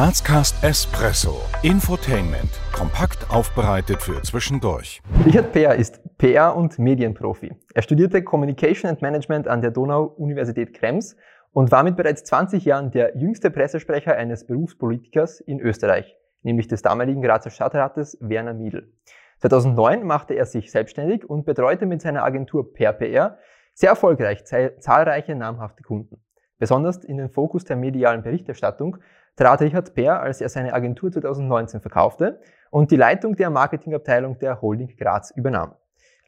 Grazcast Espresso. Infotainment. Kompakt aufbereitet für zwischendurch. Richard Peer ist PR- und Medienprofi. Er studierte Communication and Management an der Donau-Universität Krems und war mit bereits 20 Jahren der jüngste Pressesprecher eines Berufspolitikers in Österreich, nämlich des damaligen Grazer Stadtrates Werner Miedl. 2009 machte er sich selbstständig und betreute mit seiner Agentur Per PR sehr erfolgreich zahlreiche namhafte Kunden. Besonders in den Fokus der medialen Berichterstattung trat Richard Peer, als er seine Agentur 2019 verkaufte und die Leitung der Marketingabteilung der Holding Graz übernahm.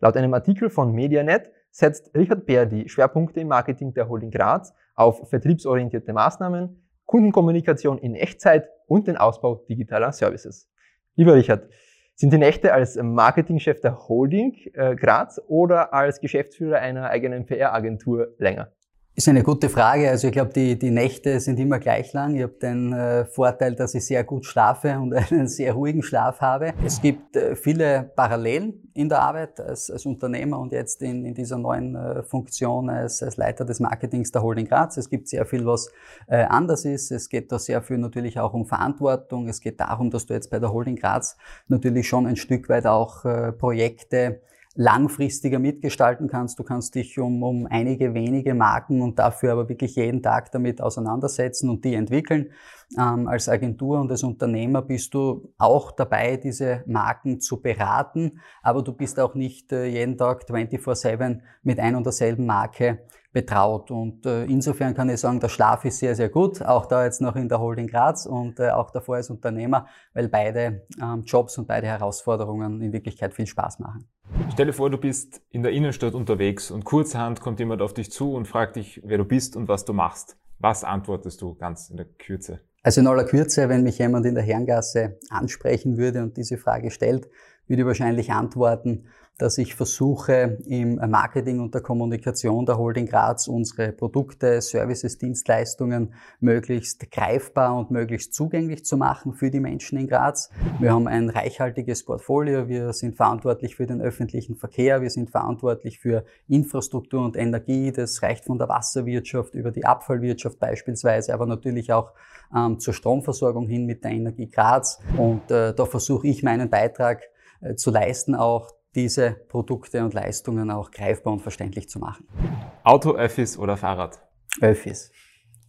Laut einem Artikel von Medianet setzt Richard Peer die Schwerpunkte im Marketing der Holding Graz auf vertriebsorientierte Maßnahmen, Kundenkommunikation in Echtzeit und den Ausbau digitaler Services. Lieber Richard, sind die Nächte als Marketingchef der Holding äh, Graz oder als Geschäftsführer einer eigenen PR-Agentur länger? Ist eine gute Frage. Also ich glaube, die, die Nächte sind immer gleich lang. Ich habe den äh, Vorteil, dass ich sehr gut schlafe und einen sehr ruhigen Schlaf habe. Es gibt äh, viele Parallelen in der Arbeit als, als Unternehmer und jetzt in, in dieser neuen äh, Funktion als, als Leiter des Marketings der Holding Graz. Es gibt sehr viel, was äh, anders ist. Es geht da sehr viel natürlich auch um Verantwortung. Es geht darum, dass du jetzt bei der Holding Graz natürlich schon ein Stück weit auch äh, Projekte langfristiger mitgestalten kannst. Du kannst dich um, um einige wenige Marken und dafür aber wirklich jeden Tag damit auseinandersetzen und die entwickeln. Ähm, als Agentur und als Unternehmer bist du auch dabei, diese Marken zu beraten, aber du bist auch nicht äh, jeden Tag 24-7 mit ein und derselben Marke betraut. Und äh, insofern kann ich sagen, der Schlaf ist sehr, sehr gut, auch da jetzt noch in der Holding Graz und äh, auch davor als Unternehmer, weil beide ähm, Jobs und beide Herausforderungen in Wirklichkeit viel Spaß machen. Stell dir vor, du bist in der Innenstadt unterwegs und kurzerhand kommt jemand auf dich zu und fragt dich, wer du bist und was du machst. Was antwortest du ganz in der Kürze? Also in aller Kürze, wenn mich jemand in der Herrengasse ansprechen würde und diese Frage stellt, würde ich wahrscheinlich antworten, dass ich versuche, im Marketing und der Kommunikation der Holding Graz unsere Produkte, Services, Dienstleistungen möglichst greifbar und möglichst zugänglich zu machen für die Menschen in Graz. Wir haben ein reichhaltiges Portfolio. Wir sind verantwortlich für den öffentlichen Verkehr. Wir sind verantwortlich für Infrastruktur und Energie. Das reicht von der Wasserwirtschaft über die Abfallwirtschaft beispielsweise, aber natürlich auch ähm, zur Stromversorgung hin mit der Energie Graz. Und äh, da versuche ich meinen Beitrag zu leisten, auch diese Produkte und Leistungen auch greifbar und verständlich zu machen. Auto, Öffis oder Fahrrad? Öffis.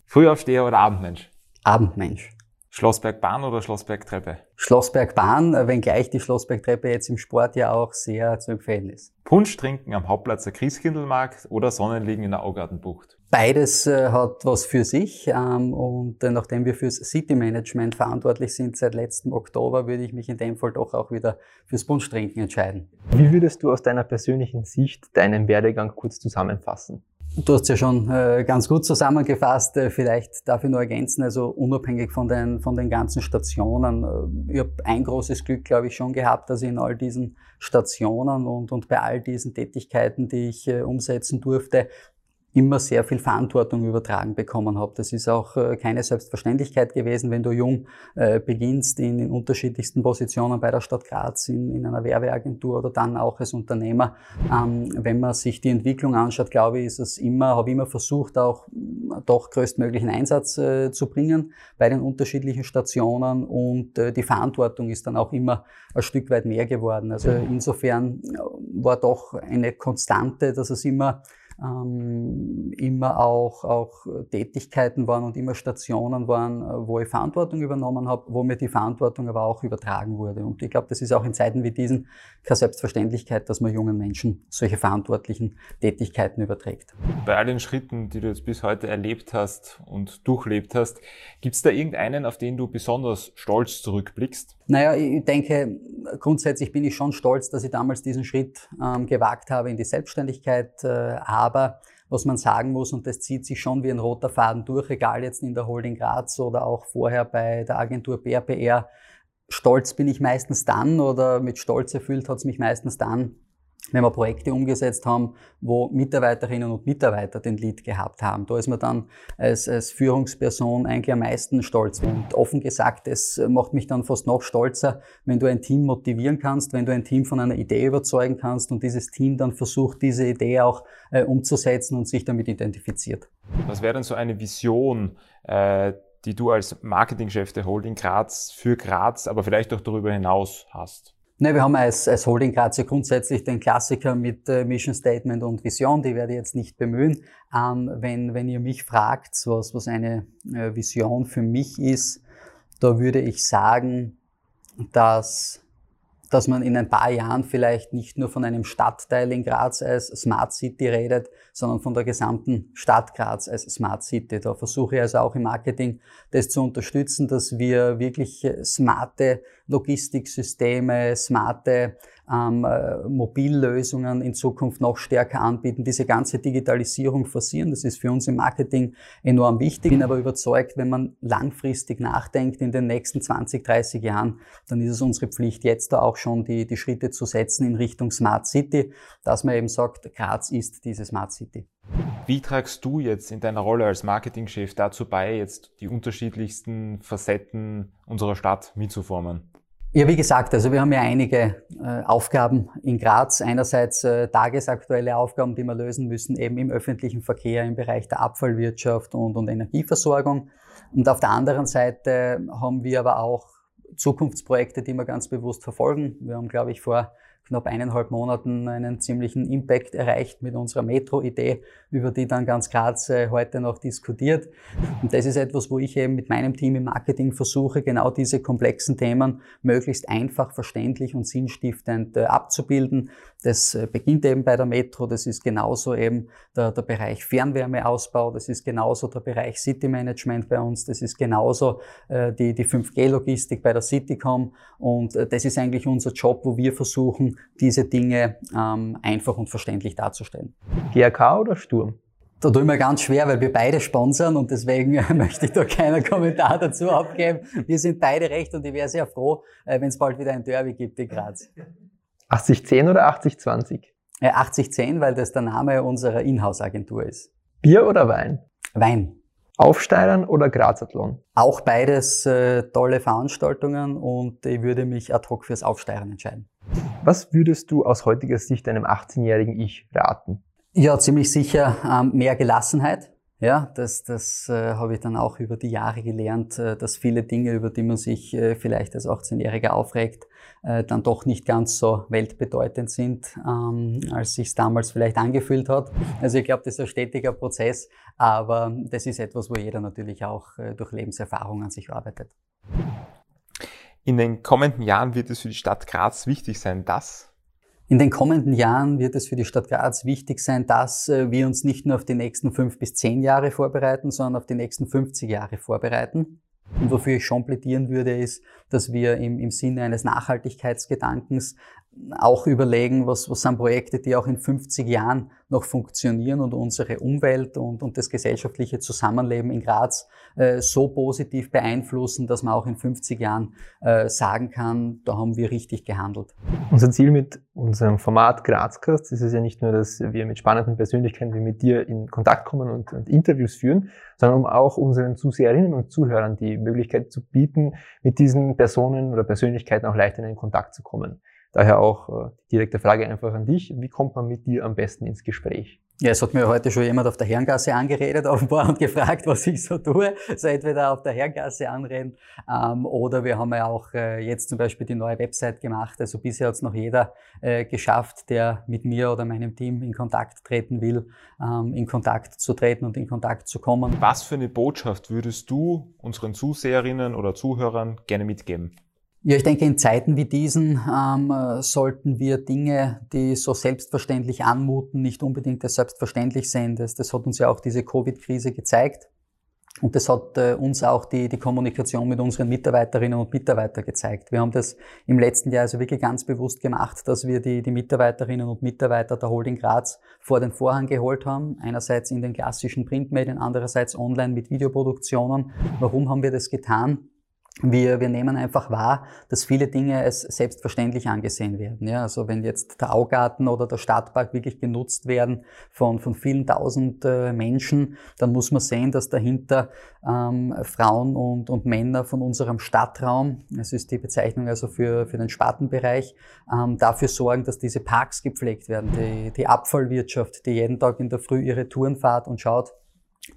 Frühaufsteher oder Abendmensch? Abendmensch. Schlossbergbahn oder Schlossbergtreppe? Schlossbergbahn, wenngleich die Schlossbergtreppe jetzt im Sport ja auch sehr zu empfehlen ist. Punsch trinken am Hauptplatz der Christkindlmarkt oder Sonnenliegen in der Augartenbucht? Beides äh, hat was für sich ähm, und äh, nachdem wir fürs City Management verantwortlich sind seit letztem Oktober, würde ich mich in dem Fall doch auch wieder fürs Punschtrinken entscheiden. Wie würdest du aus deiner persönlichen Sicht deinen Werdegang kurz zusammenfassen? Du hast ja schon äh, ganz gut zusammengefasst. Äh, vielleicht darf ich nur ergänzen, also unabhängig von den, von den ganzen Stationen. Äh, ich habe ein großes Glück, glaube ich, schon gehabt, dass ich in all diesen Stationen und, und bei all diesen Tätigkeiten, die ich umsetzen durfte, immer sehr viel Verantwortung übertragen bekommen habe. Das ist auch äh, keine Selbstverständlichkeit gewesen, wenn du jung äh, beginnst in, in unterschiedlichsten Positionen bei der Stadt Graz, in, in einer Werbeagentur oder dann auch als Unternehmer. Ähm, wenn man sich die Entwicklung anschaut, glaube ich, ist es immer, habe immer versucht, auch doch größtmöglichen Einsatz äh, zu bringen bei den unterschiedlichen Stationen und äh, die Verantwortung ist dann auch immer ein Stück weit mehr geworden. Also insofern äh, war doch eine Konstante, dass es immer ähm, immer auch, auch Tätigkeiten waren und immer Stationen waren, äh, wo ich Verantwortung übernommen habe, wo mir die Verantwortung aber auch übertragen wurde. Und ich glaube, das ist auch in Zeiten wie diesen keine Selbstverständlichkeit, dass man jungen Menschen solche verantwortlichen Tätigkeiten überträgt. Bei all den Schritten, die du jetzt bis heute erlebt hast und durchlebt hast, gibt es da irgendeinen, auf den du besonders stolz zurückblickst? Naja, ich denke, grundsätzlich bin ich schon stolz, dass ich damals diesen Schritt ähm, gewagt habe in die Selbstständigkeit. Äh, aber was man sagen muss, und das zieht sich schon wie ein roter Faden durch, egal jetzt in der Holding Graz oder auch vorher bei der Agentur BRPR, stolz bin ich meistens dann oder mit Stolz erfüllt hat es mich meistens dann, wenn wir Projekte umgesetzt haben, wo Mitarbeiterinnen und Mitarbeiter den Lead gehabt haben. Da ist man dann als, als Führungsperson eigentlich am meisten stolz. Und offen gesagt, es macht mich dann fast noch stolzer, wenn du ein Team motivieren kannst, wenn du ein Team von einer Idee überzeugen kannst und dieses Team dann versucht, diese Idee auch äh, umzusetzen und sich damit identifiziert. Was wäre denn so eine Vision, äh, die du als Marketingchef der Holding Graz für Graz, aber vielleicht auch darüber hinaus hast? Ne, wir haben als, als Holding Graz ja grundsätzlich den Klassiker mit äh, Mission Statement und Vision, die werde ich jetzt nicht bemühen. Ähm, wenn, wenn ihr mich fragt, was, was eine äh, Vision für mich ist, da würde ich sagen, dass dass man in ein paar Jahren vielleicht nicht nur von einem Stadtteil in Graz als Smart City redet, sondern von der gesamten Stadt Graz als Smart City. Da versuche ich also auch im Marketing das zu unterstützen, dass wir wirklich smarte Logistiksysteme, smarte ähm, äh, Mobillösungen in Zukunft noch stärker anbieten, diese ganze Digitalisierung forcieren. Das ist für uns im Marketing enorm wichtig. Ich bin aber überzeugt, wenn man langfristig nachdenkt in den nächsten 20, 30 Jahren, dann ist es unsere Pflicht, jetzt da auch schon die, die Schritte zu setzen in Richtung Smart City, dass man eben sagt, Graz ist diese Smart City. Wie tragst du jetzt in deiner Rolle als Marketingchef dazu bei, jetzt die unterschiedlichsten Facetten unserer Stadt mitzuformen? Ja, wie gesagt, also wir haben ja einige äh, Aufgaben in Graz. Einerseits äh, tagesaktuelle Aufgaben, die wir lösen müssen, eben im öffentlichen Verkehr, im Bereich der Abfallwirtschaft und, und Energieversorgung. Und auf der anderen Seite haben wir aber auch Zukunftsprojekte, die wir ganz bewusst verfolgen. Wir haben, glaube ich, vor knapp eineinhalb Monaten einen ziemlichen Impact erreicht mit unserer Metro-Idee, über die dann ganz Graz äh, heute noch diskutiert. Und das ist etwas, wo ich eben mit meinem Team im Marketing versuche, genau diese komplexen Themen möglichst einfach, verständlich und sinnstiftend äh, abzubilden. Das äh, beginnt eben bei der Metro, das ist genauso eben der, der Bereich Fernwärmeausbau, das ist genauso der Bereich City Management bei uns, das ist genauso die, die 5G-Logistik bei der Citycom und das ist eigentlich unser Job, wo wir versuchen, diese Dinge ähm, einfach und verständlich darzustellen. GRK oder Sturm? Da tue ich mir ganz schwer, weil wir beide sponsern und deswegen möchte ich da keinen Kommentar dazu abgeben. Wir sind beide recht und ich wäre sehr froh, äh, wenn es bald wieder ein Derby gibt in Graz. 8010 oder 8020? 8010, weil das der Name unserer Inhouse-Agentur ist. Bier oder Wein? Wein. Aufsteigern oder Grazathlon? Auch beides äh, tolle Veranstaltungen und ich würde mich ad hoc fürs Aufsteigern entscheiden. Was würdest du aus heutiger Sicht einem 18-jährigen Ich raten? Ja, ziemlich sicher ähm, mehr Gelassenheit. Ja, das, das äh, habe ich dann auch über die Jahre gelernt, äh, dass viele Dinge, über die man sich äh, vielleicht als 18-Jähriger aufregt, äh, dann doch nicht ganz so weltbedeutend sind, ähm, als sich damals vielleicht angefühlt hat. Also ich glaube, das ist ein stetiger Prozess, aber das ist etwas, wo jeder natürlich auch äh, durch Lebenserfahrung an sich arbeitet. In den kommenden Jahren wird es für die Stadt Graz wichtig sein, dass in den kommenden Jahren wird es für die Stadt Graz wichtig sein, dass äh, wir uns nicht nur auf die nächsten fünf bis zehn Jahre vorbereiten, sondern auf die nächsten 50 Jahre vorbereiten. Und wofür ich schon plädieren würde, ist, dass wir im, im Sinne eines Nachhaltigkeitsgedankens auch überlegen, was, was sind Projekte, die auch in 50 Jahren noch funktionieren und unsere Umwelt und, und das gesellschaftliche Zusammenleben in Graz äh, so positiv beeinflussen, dass man auch in 50 Jahren äh, sagen kann, da haben wir richtig gehandelt. Unser Ziel mit unserem Format Grazcast ist es ja nicht nur, dass wir mit spannenden Persönlichkeiten wie mit dir in Kontakt kommen und, und Interviews führen, sondern um auch unseren Zuseherinnen und Zuhörern die Möglichkeit zu bieten, mit diesen Personen oder Persönlichkeiten auch leichter in Kontakt zu kommen. Daher auch äh, die direkte Frage einfach an dich. Wie kommt man mit dir am besten ins Gespräch? Ja, es hat mir heute schon jemand auf der Herrengasse angeredet, offenbar, und gefragt, was ich so tue. So entweder auf der Herrengasse anreden, ähm, oder wir haben ja auch äh, jetzt zum Beispiel die neue Website gemacht. Also bisher hat es noch jeder äh, geschafft, der mit mir oder meinem Team in Kontakt treten will, ähm, in Kontakt zu treten und in Kontakt zu kommen. Was für eine Botschaft würdest du unseren Zuseherinnen oder Zuhörern gerne mitgeben? Ja, ich denke, in Zeiten wie diesen ähm, sollten wir Dinge, die so selbstverständlich anmuten, nicht unbedingt als selbstverständlich sehen. Das, das hat uns ja auch diese Covid-Krise gezeigt. Und das hat äh, uns auch die, die Kommunikation mit unseren Mitarbeiterinnen und Mitarbeitern gezeigt. Wir haben das im letzten Jahr also wirklich ganz bewusst gemacht, dass wir die, die Mitarbeiterinnen und Mitarbeiter der Holding Graz vor den Vorhang geholt haben. Einerseits in den klassischen Printmedien, andererseits online mit Videoproduktionen. Warum haben wir das getan? Wir, wir nehmen einfach wahr, dass viele Dinge als selbstverständlich angesehen werden. Ja, also wenn jetzt der Augarten oder der Stadtpark wirklich genutzt werden von, von vielen tausend äh, Menschen, dann muss man sehen, dass dahinter ähm, Frauen und, und Männer von unserem Stadtraum, das ist die Bezeichnung also für, für den Spartenbereich, ähm, dafür sorgen, dass diese Parks gepflegt werden. Die, die Abfallwirtschaft, die jeden Tag in der Früh ihre Touren fahrt und schaut,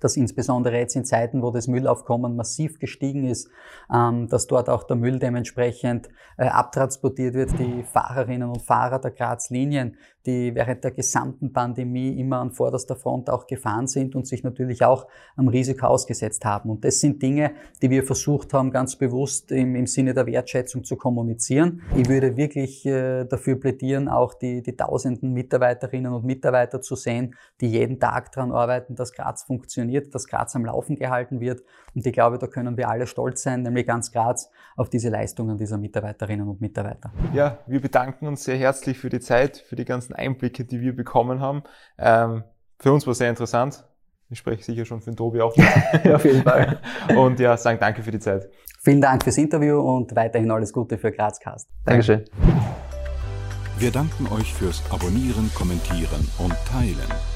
dass insbesondere jetzt in Zeiten, wo das Müllaufkommen massiv gestiegen ist, ähm, dass dort auch der Müll dementsprechend äh, abtransportiert wird. Die Fahrerinnen und Fahrer der Graz-Linien, die während der gesamten Pandemie immer an vorderster Front auch gefahren sind und sich natürlich auch am Risiko ausgesetzt haben. Und das sind Dinge, die wir versucht haben, ganz bewusst im, im Sinne der Wertschätzung zu kommunizieren. Ich würde wirklich äh, dafür plädieren, auch die, die tausenden Mitarbeiterinnen und Mitarbeiter zu sehen, die jeden Tag daran arbeiten, dass Graz funktioniert, dass Graz am Laufen gehalten wird. Und ich glaube, da können wir alle stolz sein, nämlich ganz Graz, auf diese Leistungen dieser Mitarbeiterinnen und Mitarbeiter. Ja, wir bedanken uns sehr herzlich für die Zeit, für die ganzen Einblicke, die wir bekommen haben. Ähm, für uns war sehr interessant. Ich spreche sicher schon für den Tobi auch. ja, auf jeden Fall. Und ja, sagen danke für die Zeit. Vielen Dank fürs Interview und weiterhin alles Gute für Grazcast. Dankeschön. Wir danken euch fürs Abonnieren, Kommentieren und Teilen.